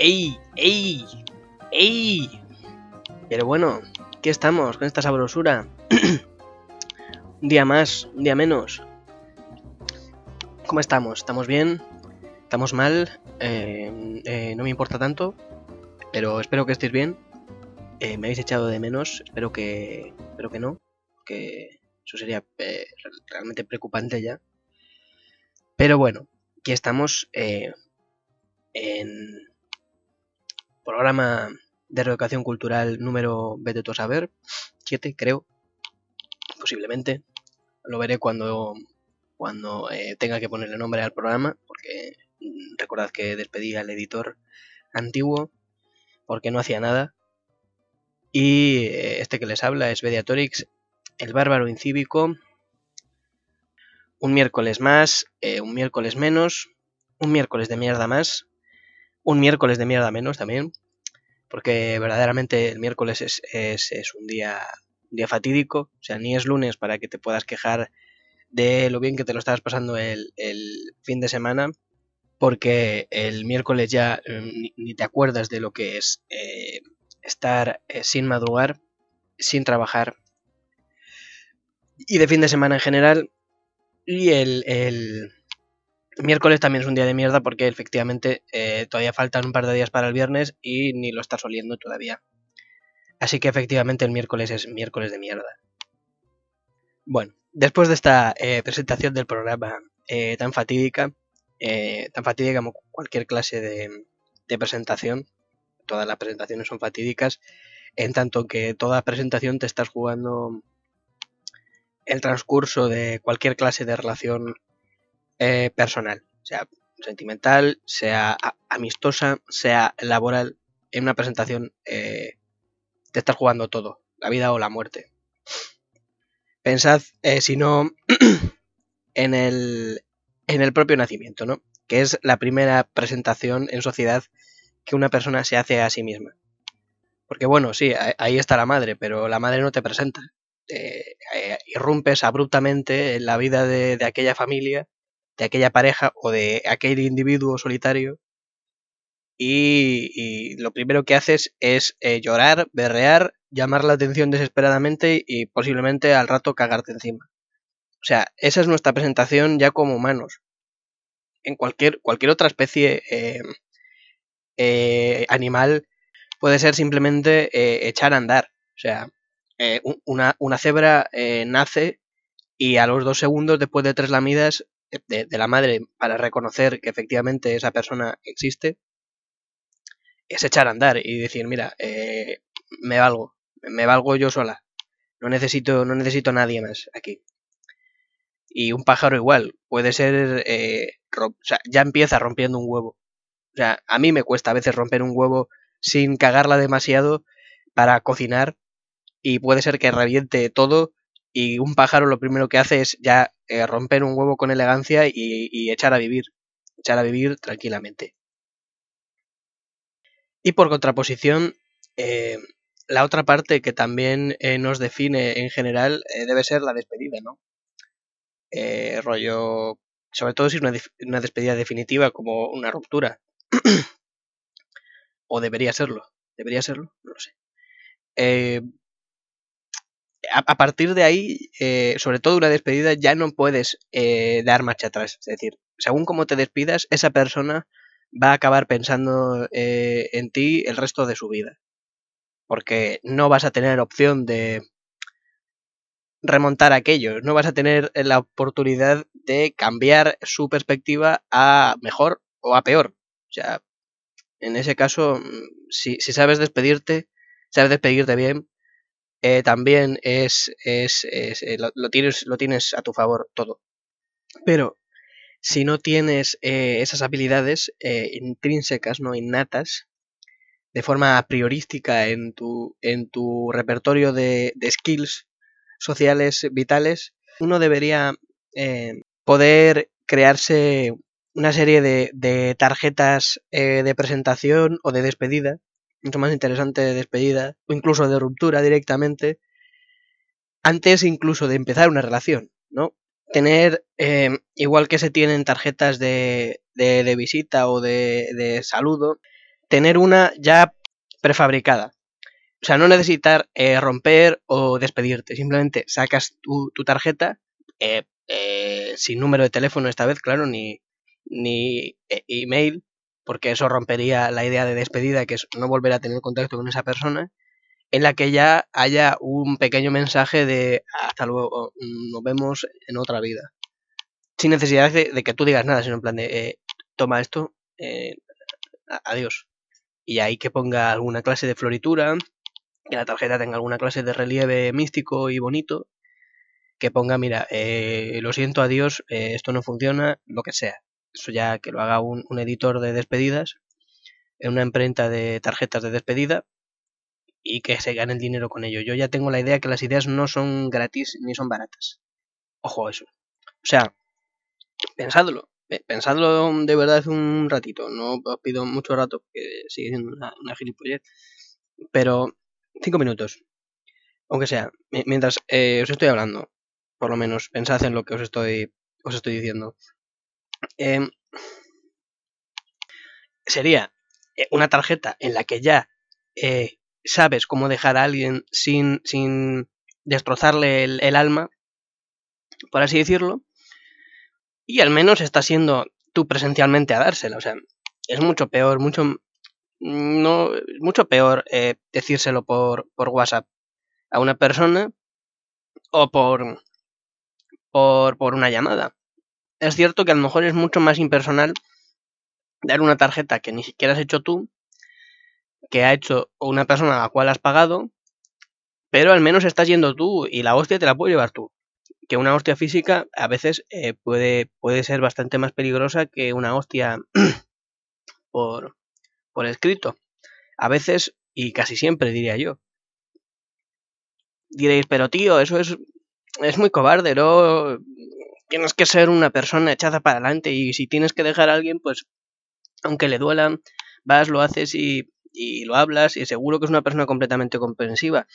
¡Ey! ¡Ey! ¡Ey! Pero bueno, ¿qué estamos con esta sabrosura? un día más, un día menos. ¿Cómo estamos? ¿Estamos bien? ¿Estamos mal? Eh, eh, no me importa tanto, pero espero que estéis bien. Eh, me habéis echado de menos, espero que, espero que no, que eso sería realmente preocupante ya. Pero bueno, aquí estamos en programa de reeducación cultural número, vete tú a saber, 7 creo, posiblemente. Lo veré cuando, cuando eh, tenga que ponerle nombre al programa, porque mm, recordad que despedí al editor antiguo porque no hacía nada. Y eh, este que les habla es Mediatorix, el bárbaro incívico. Un miércoles más, eh, un miércoles menos, un miércoles de mierda más, un miércoles de mierda menos también porque verdaderamente el miércoles es, un, día, día fatídico, o sea, ni es lunes para que te puedas quejar de lo bien que te lo estabas pasando el, fin de semana, porque el miércoles ya mm, ni, te acuerdas de lo que es eh, estar eh, sin madrugar, sin trabajar, y de fin de semana en general, y el, miércoles también es un día de mierda porque efectivamente eh, todavía faltan un par de días para el viernes y ni lo estás oliendo todavía. Así que efectivamente el miércoles es miércoles de mierda. Bueno, después de esta eh, presentación del programa eh, tan fatídica, tan fatídica como cualquier clase de, de presentación, todas las presentaciones son fatídicas, en tanto que toda presentación te estás jugando el transcurso de cualquier clase de relación eh, personal, sea sentimental, sea amistosa, sea laboral. En una presentación eh, te estás jugando todo, la vida o la muerte. Pensad, eh, si no, en el, en el propio nacimiento, ¿no? Que es la primera presentación en sociedad que una persona se hace a sí misma. Porque bueno, sí, ahí está la madre, pero la madre no te presenta. irrumpes abruptamente en la vida de aquella familia de aquella pareja o de aquel individuo solitario y, lo primero que haces es eh, llorar, berrear, llamar la atención desesperadamente y posiblemente al rato cagarte encima. O sea, esa es nuestra presentación ya como humanos. En cualquier, cualquier otra especie eh, eh, animal puede ser simplemente echar a andar. O sea, una, una, cebra nace y a los dos segundos, después de tres lamidas, de, la madre para reconocer que efectivamente esa persona existe es echar a andar y decir, mira, eh, me valgo, me valgo yo sola, no necesito, no necesito nadie más aquí. Y un pájaro igual, puede ser, eh, o sea, ya empieza rompiendo un huevo. O sea, a mí me cuesta a veces romper un huevo sin cagarla demasiado para cocinar y puede ser que reviente todo y un pájaro lo primero que hace es ya eh, romper un huevo con elegancia y, echar a vivir, echar a vivir tranquilamente. Y por contraposición, eh, la otra parte que también eh, nos define en general debe ser la despedida, ¿no? rollo, sobre todo si es una, una despedida definitiva como una ruptura. o debería serlo, debería serlo, no lo sé a, partir de ahí, eh, sobre todo una despedida, ya no puedes eh, dar marcha atrás. Es decir, según cómo te despidas, esa persona va a acabar pensando eh, en ti el resto de su vida. Porque no vas a tener opción de remontar aquello, no vas a tener la oportunidad de cambiar su perspectiva a mejor o a peor. O sea, en ese caso, mm, si, si sabes despedirte, sabes despedirte bien, eh, también es, es, eh, lo, tienes, lo tienes a tu favor todo. Pero si no tienes eh, esas habilidades intrínsecas, no innatas, de forma priorística en tu, en tu repertorio de, de skills sociales vitales, uno debería poder crearse una serie de, de tarjetas de presentación o de despedida mucho más interesante de despedida o incluso de ruptura directamente antes incluso de empezar una relación, ¿no? Tener, em, igual que se tienen tarjetas de, de, visita o de, de, saludo, tener una ya prefabricada. O sea, no necesitar eh, romper o despedirte. Simplemente sacas tu, tarjeta, eh, eh, sin número de teléfono esta vez, claro, ni, ni email, porque eso rompería la idea de despedida, que es no volver a tener contacto con esa persona, en la que ya haya un pequeño mensaje de hasta luego, nos vemos en otra vida. Sin necesidad de, que tú digas nada, sino en plan de toma esto, adiós. Y ahí que ponga alguna clase de floritura, que la tarjeta tenga alguna clase de relieve místico y bonito, que ponga, mira, eh, lo siento, adiós, eh, esto no funciona, lo que sea. Eso ya que lo haga un, editor de despedidas, en una imprenta de tarjetas de despedida, y que se gane el dinero con ello. Yo ya tengo la idea que las ideas no son gratis ni son baratas. Ojo eso. O sea, pensadlo. Pensadlo de verdad un ratito. No os pido mucho rato porque sigue siendo una, una. Pero cinco minutos. Aunque sea, mientras eh, os estoy hablando, por lo menos pensad en lo que os estoy, os estoy diciendo. Em, sería eh, una tarjeta en la que ya eh, sabes cómo dejar a alguien sin, sin destrozarle el, alma, por así decirlo, y al menos está siendo tú presencialmente a dársela. O sea, es mucho peor, mucho no mucho peor eh, decírselo por, por WhatsApp a una persona o por, por, por una llamada. Es cierto que a lo mejor es mucho más impersonal dar una tarjeta que ni siquiera has hecho tú, que ha hecho una persona a la cual has pagado, pero al menos estás yendo tú y la hostia te la puedes llevar tú. Que una hostia física a veces eh, puede, puede ser bastante más peligrosa que una hostia por, por escrito. A veces, y casi siempre diría yo. Diréis, pero tío, eso es, es muy cobarde, ¿no? Tienes que ser una persona echada para adelante y si tienes que dejar a alguien, pues, aunque le duela, vas, lo haces y, lo hablas y seguro que es una persona completamente comprensiva.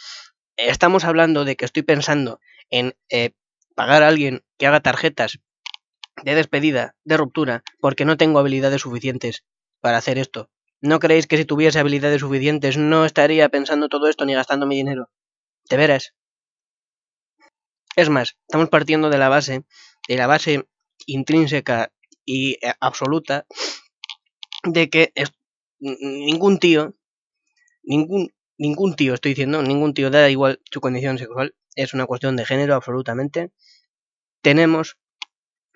Estamos hablando de que estoy pensando en eh, pagar a alguien que haga tarjetas de despedida, de ruptura, porque no tengo habilidades suficientes para hacer esto. ¿No creéis que si tuviese habilidades suficientes no estaría pensando todo esto ni gastando mi dinero? ¿De veras? Es más, estamos partiendo de la base, de la base intrínseca y eh, absoluta de que ningún tío, ningún, ningún tío, estoy diciendo, ningún tío, da igual su condición sexual, es una cuestión de género absolutamente, tenemos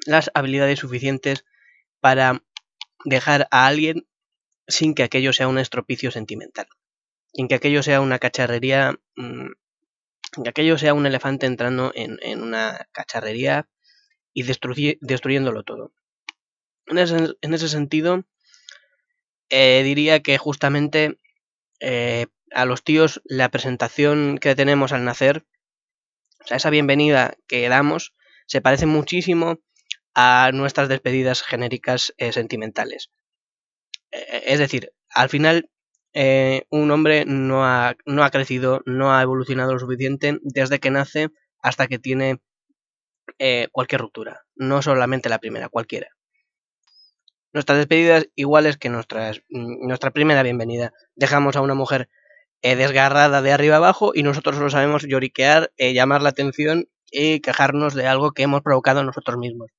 las habilidades suficientes para dejar a alguien sin que aquello sea un estropicio sentimental, sin que aquello sea una cacharrería, mm, que aquello sea un elefante entrando en, una cacharrería y destruyéndolo todo. En ese, sentido, eh, diría que justamente eh, a los tíos la presentación que tenemos al nacer, o sea, esa bienvenida que damos, se parece muchísimo a nuestras despedidas genéricas eh, sentimentales. Es decir, al final eh, un hombre no ha, no ha, crecido, no ha evolucionado lo suficiente desde que nace hasta que tiene eh, cualquier ruptura. No solamente la primera, cualquiera. Nuestras despedidas iguales que nuestras, mm, nuestra primera bienvenida. Dejamos a una mujer desgarrada de arriba abajo y nosotros solo sabemos lloriquear, llamar la atención y quejarnos de algo que hemos provocado nosotros mismos.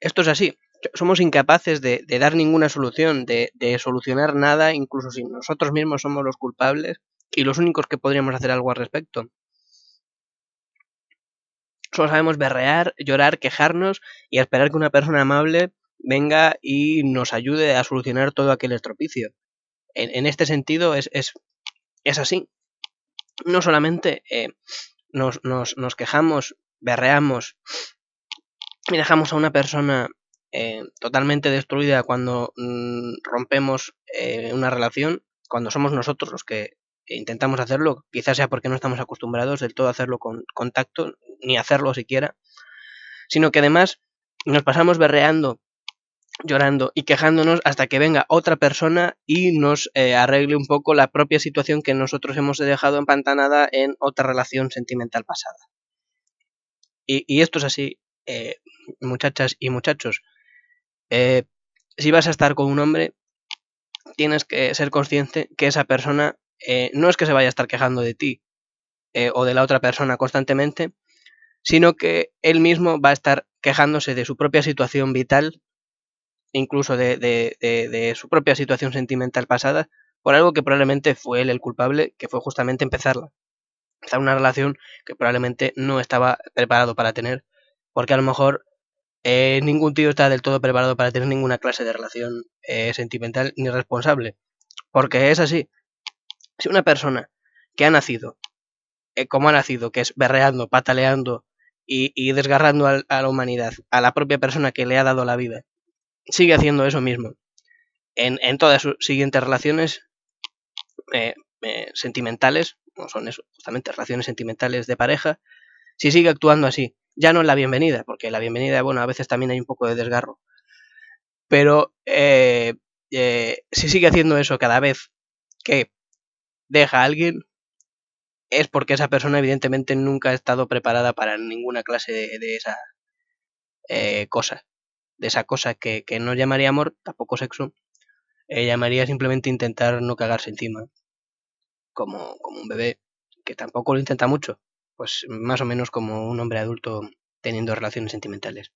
Esto es así somos incapaces de, dar ninguna solución, de, solucionar nada, incluso si nosotros mismos somos los culpables y los únicos que podríamos hacer algo al respecto. Solo sabemos berrear, llorar, quejarnos y esperar que una persona amable venga y nos ayude a solucionar todo aquel estropicio. En, este sentido es, así. No solamente eh, nos, nos quejamos, berreamos y dejamos a una persona eh, totalmente destruida cuando mm, rompemos eh, una relación, cuando somos nosotros los que intentamos hacerlo, quizás sea porque no estamos acostumbrados del todo a hacerlo con contacto, ni hacerlo siquiera, sino que además nos pasamos berreando, llorando y quejándonos hasta que venga otra persona y nos eh, arregle un poco la propia situación que nosotros hemos dejado empantanada en otra relación sentimental pasada. Y, esto es así, muchachas y muchachos. Eh, si vas a estar con un hombre, tienes que ser consciente que esa persona eh, no es que se vaya a estar quejando de ti eh, o de la otra persona constantemente, sino que él mismo va a estar quejándose de su propia situación vital, incluso de, de, su propia situación sentimental pasada, por algo que probablemente fue él el culpable, que fue justamente empezarla. Empezar una relación que probablemente no estaba preparado para tener, porque a lo mejor eh, ningún tío está del todo preparado para tener ninguna clase de relación eh, sentimental ni responsable. Porque es así. Si una persona que ha nacido, eh, como ha nacido, que es berreando, pataleando y, desgarrando a, la humanidad, a la propia persona que le ha dado la vida, sigue haciendo eso mismo en, en todas sus siguientes relaciones sentimentales, o son eso, justamente relaciones sentimentales de pareja, si sigue actuando así, ya no en la bienvenida, porque la bienvenida, bueno, a veces también hay un poco de desgarro, pero eh, eh, si sigue haciendo eso cada vez que deja a alguien, es porque esa persona evidentemente nunca ha estado preparada para ninguna clase de, esa eh, cosa, de esa cosa que, no llamaría amor, tampoco sexo, llamaría simplemente intentar no cagarse encima, como, como un bebé, que tampoco lo intenta mucho, pues más o menos como un hombre adulto teniendo relaciones sentimentales.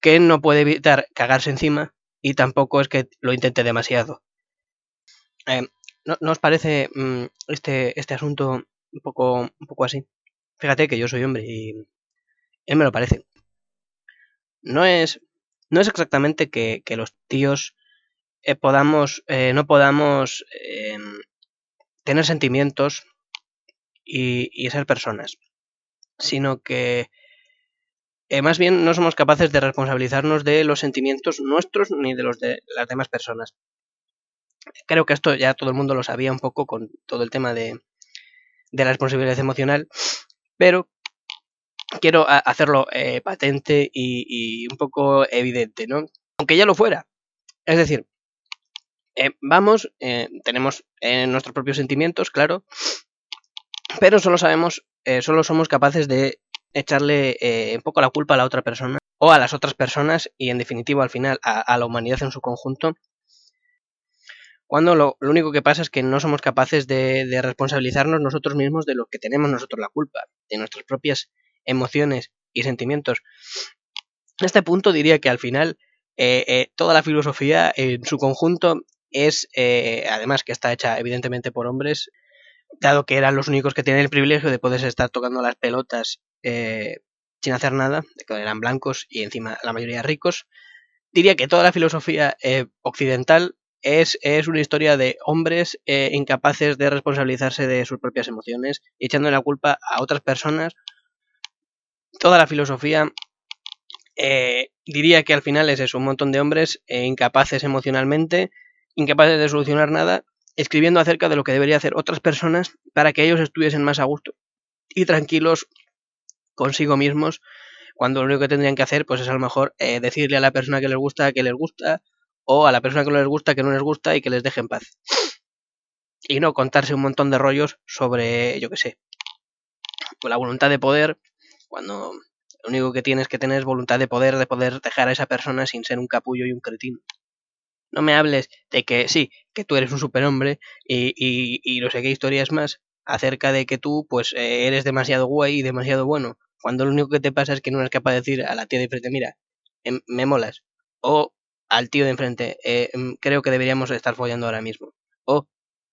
Que no puede evitar cagarse encima y tampoco es que lo intente demasiado. Eh, ¿no, os parece mm, este, este asunto un poco, un poco así? Fíjate que yo soy hombre y él me lo parece. No es, no es exactamente que, los tíos eh, podamos, eh, no podamos tener sentimientos y, ser personas, sino que eh, más bien no somos capaces de responsabilizarnos de los sentimientos nuestros ni de los de las demás personas. Creo que esto ya todo el mundo lo sabía un poco con todo el tema de, de la responsabilidad emocional, pero quiero hacerlo eh, patente y, un poco evidente, ¿no? Aunque ya lo fuera. Es decir, eh, vamos, tenemos nuestros propios sentimientos, claro, pero solo sabemos, eh, solo somos capaces de echarle eh, un poco la culpa a la otra persona o a las otras personas y en definitiva al final a, la humanidad en su conjunto. Cuando lo, único que pasa es que no somos capaces de, responsabilizarnos nosotros mismos de lo que tenemos nosotros la culpa, de nuestras propias emociones y sentimientos. En este punto diría que al final eh, toda la filosofía en su conjunto es, además que está hecha evidentemente por hombres, dado que eran los únicos que tenían el privilegio de poder estar tocando las pelotas eh, sin hacer nada, que eran blancos y encima la mayoría ricos, diría que toda la filosofía eh, occidental es, es, una historia de hombres eh, incapaces de responsabilizarse de sus propias emociones echando la culpa a otras personas. Toda la filosofía diría que al final es eso, un montón de hombres incapaces emocionalmente, incapaces de solucionar nada escribiendo acerca de lo que debería hacer otras personas para que ellos estuviesen más a gusto y tranquilos consigo mismos, cuando lo único que tendrían que hacer pues es a lo mejor eh, decirle a la persona que les gusta que les gusta o a la persona que no les gusta que no les gusta y que les deje en paz. Y no contarse un montón de rollos sobre, yo qué sé, con la voluntad de poder, cuando lo único que tienes que tener es voluntad de poder, de poder dejar a esa persona sin ser un capullo y un cretino. No me hables de que sí, que tú eres un superhombre y, y, y no sé qué historias más acerca de que tú pues eh, eres demasiado guay y demasiado bueno, cuando lo único que te pasa es que no eres capaz de decir a la tía de enfrente, mira, em, me molas, o al tío de enfrente, eh, em, creo que deberíamos estar follando ahora mismo, o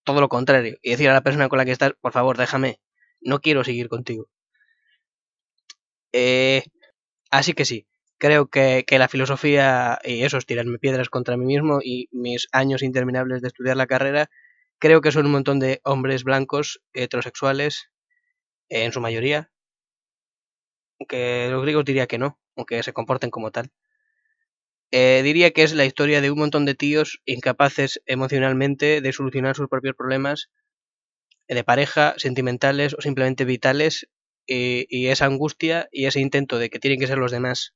todo lo contrario, y decir a la persona con la que estás, por favor, déjame, no quiero seguir contigo. Eh, así que sí, creo que, la filosofía y eso es tirarme piedras contra mí mismo y mis años interminables de estudiar la carrera, creo que son un montón de hombres blancos heterosexuales, en su mayoría, aunque los griegos diría que no, aunque se comporten como tal. Eh, diría que es la historia de un montón de tíos incapaces emocionalmente de solucionar sus propios problemas de pareja, sentimentales o simplemente vitales, y esa angustia y ese intento de que tienen que ser los demás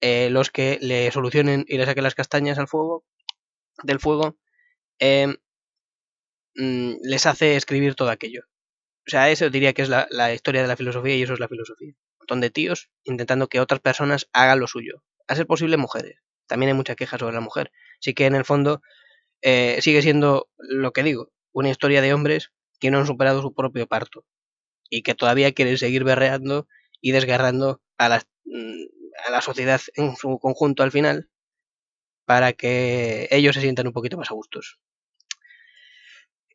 eh, los que le solucionen y le saquen las castañas al fuego, del fuego, em, mm, les hace escribir todo aquello. O sea, eso diría que es la, historia de la filosofía y eso es la filosofía. Un montón de tíos intentando que otras personas hagan lo suyo. A ser posible mujeres. también hay mucha queja sobre la mujer. Sí que en el fondo eh, sigue siendo lo que digo, una historia de hombres que no han superado su propio parto y que todavía quieren seguir berreando y desgarrando a la, mm, a la sociedad en su conjunto al final para que ellos se sientan un poquito más a gustos.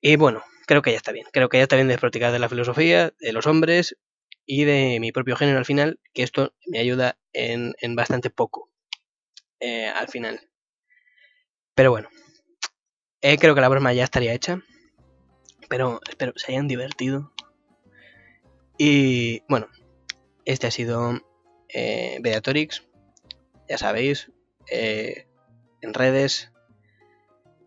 Y bueno, creo que ya está bien. Creo que ya está bien de practicar de la filosofía, de los hombres y de mi propio género al final, que esto me ayuda en, bastante poco eh, al final. Pero bueno, eh, creo que la broma ya estaría hecha. Pero espero que se hayan divertido. Y bueno, este ha sido eh. Ya sabéis, eh, en redes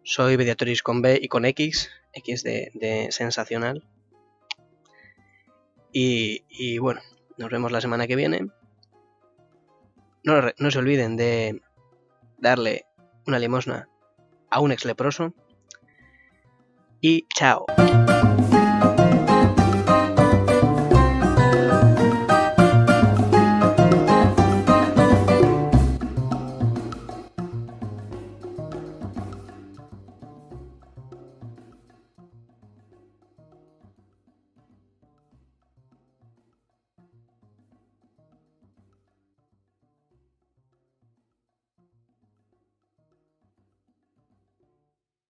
soy Beatorix con B y con X. X de, sensacional. Y, bueno, nos vemos la semana que viene. No, no se olviden de darle una limosna a un ex leproso. Y chao.